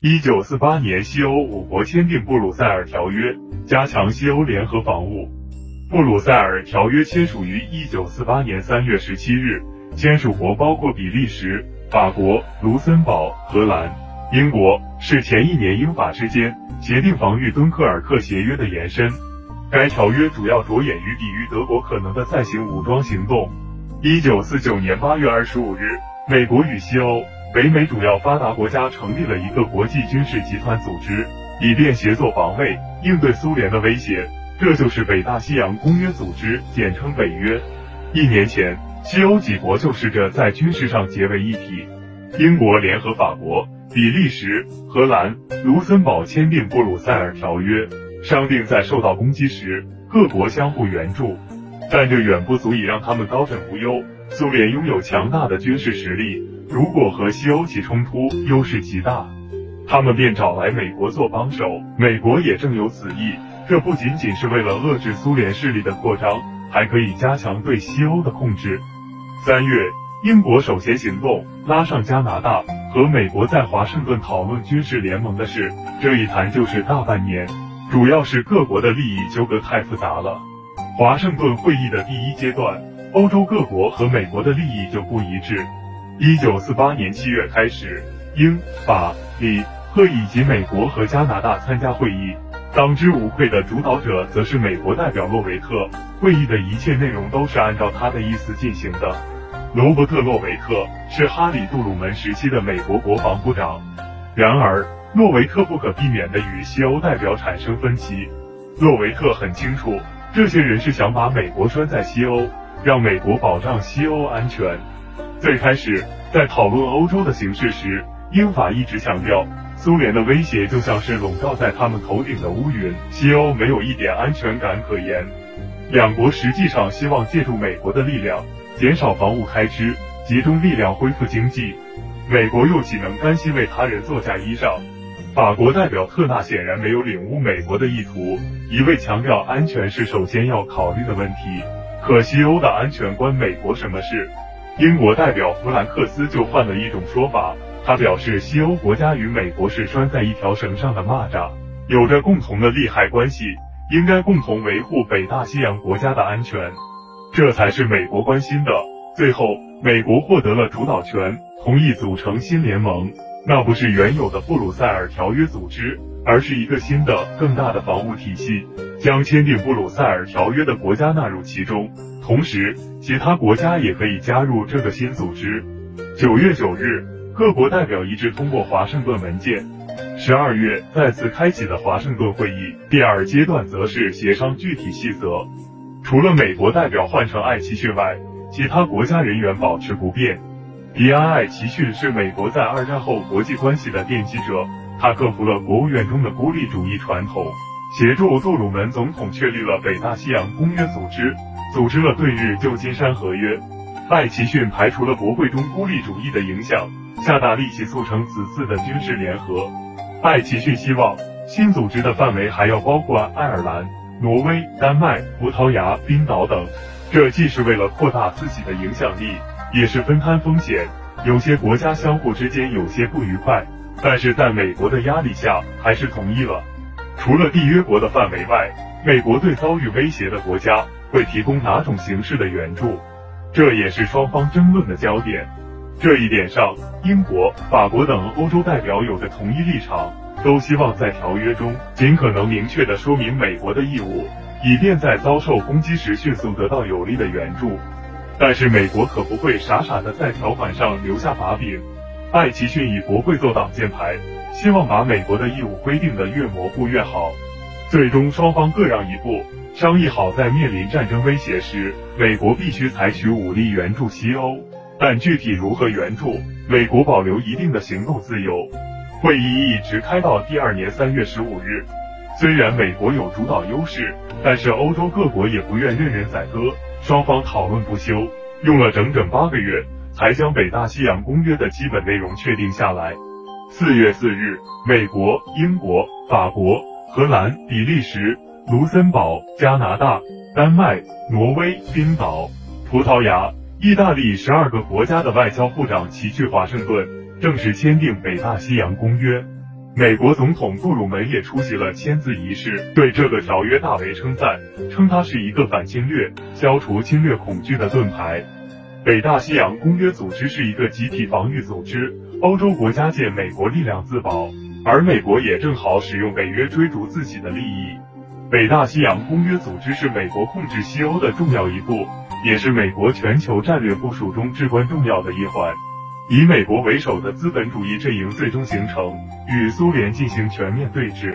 一九四八年，西欧五国签订布鲁塞尔条约，加强西欧联合防务。布鲁塞尔条约签署于一九四八年三月十七日，签署国包括比利时、法国、卢森堡、荷兰、英国，是前一年英法之间协定防御敦刻尔克协约的延伸。该条约主要着眼于抵御德国可能的再行武装行动。一九四九年八月二十五日，美国与西欧。北美主要发达国家成立了一个国际军事集团组织，以便协作防卫，应对苏联的威胁。这就是北大西洋公约组织，简称北约。一年前，西欧几国就试着在军事上结为一体。英国联合法国、比利时、荷兰、卢森堡签订布鲁塞尔条约，商定在受到攻击时，各国相互援助。但这远不足以让他们高枕无忧。苏联拥有强大的军事实力。如果和西欧起冲突，优势极大，他们便找来美国做帮手。美国也正有此意，这不仅仅是为了遏制苏联势力的扩张，还可以加强对西欧的控制。三月，英国首先行动，拉上加拿大和美国在华盛顿讨论军事联盟的事。这一谈就是大半年，主要是各国的利益纠葛太复杂了。华盛顿会议的第一阶段，欧洲各国和美国的利益就不一致。一九四八年七月开始，英、法、里、赫以及美国和加拿大参加会议。当之无愧的主导者则是美国代表洛维特。会议的一切内容都是按照他的意思进行的。罗伯特·洛维特是哈里·杜鲁门时期的美国国防部长。然而，洛维特不可避免地与西欧代表产生分歧。洛维特很清楚，这些人是想把美国拴在西欧，让美国保障西欧安全。最开始，在讨论欧洲的形势时，英法一直强调，苏联的威胁就像是笼罩在他们头顶的乌云，西欧没有一点安全感可言。两国实际上希望借助美国的力量，减少防务开支，集中力量恢复经济。美国又岂能甘心为他人做嫁衣裳？法国代表特纳显然没有领悟美国的意图，一味强调安全是首先要考虑的问题。可西欧的安全关美国什么事？英国代表弗兰克斯就换了一种说法，他表示西欧国家与美国是拴在一条绳上的蚂蚱，有着共同的利害关系，应该共同维护北大西洋国家的安全，这才是美国关心的。最后，美国获得了主导权，同意组成新联盟，那不是原有的布鲁塞尔条约组织，而是一个新的、更大的防务体系，将签订布鲁塞尔条约的国家纳入其中。同时，其他国家也可以加入这个新组织。九月九日，各国代表一致通过华盛顿文件。十二月再次开启的华盛顿会议，第二阶段则是协商具体细则。除了美国代表换成艾奇逊外，其他国家人员保持不变。迪安·艾奇逊是美国在二战后国际关系的奠基者，他克服了国务院中的孤立主义传统，协助杜鲁门总统确立了北大西洋公约组织。组织了对日旧金山合约，艾奇逊排除了国会中孤立主义的影响，下大力气促成此次的军事联合。艾奇逊希望新组织的范围还要包括爱尔兰、挪威、丹麦、葡萄牙、冰岛等，这既是为了扩大自己的影响力，也是分摊风险。有些国家相互之间有些不愉快，但是在美国的压力下，还是同意了。除了缔约国的范围外，美国对遭遇威胁的国家。会提供哪种形式的援助？这也是双方争论的焦点。这一点上，英国、法国等欧洲代表有着统一立场，都希望在条约中尽可能明确的说明美国的义务，以便在遭受攻击时迅速得到有力的援助。但是美国可不会傻傻的在条款上留下把柄。艾奇逊以国会做挡箭牌，希望把美国的义务规定的越模糊越好。最终双方各让一步。商议好，在面临战争威胁时，美国必须采取武力援助西欧，但具体如何援助，美国保留一定的行动自由。会议一直开到第二年三月十五日。虽然美国有主导优势，但是欧洲各国也不愿任人宰割，双方讨论不休，用了整整八个月，才将北大西洋公约的基本内容确定下来。四月四日，美国、英国、法国、荷兰、比利时。卢森堡、加拿大、丹麦、挪威、冰岛、葡萄牙、意大利十二个国家的外交部长齐聚华盛顿，正式签订北大西洋公约。美国总统杜鲁门也出席了签字仪式，对这个条约大为称赞，称它是一个反侵略、消除侵略恐惧的盾牌。北大西洋公约组织是一个集体防御组织，欧洲国家借美国力量自保，而美国也正好使用北约追逐自己的利益。北大西洋公约组织是美国控制西欧的重要一步，也是美国全球战略部署中至关重要的一环。以美国为首的资本主义阵营最终形成，与苏联进行全面对峙。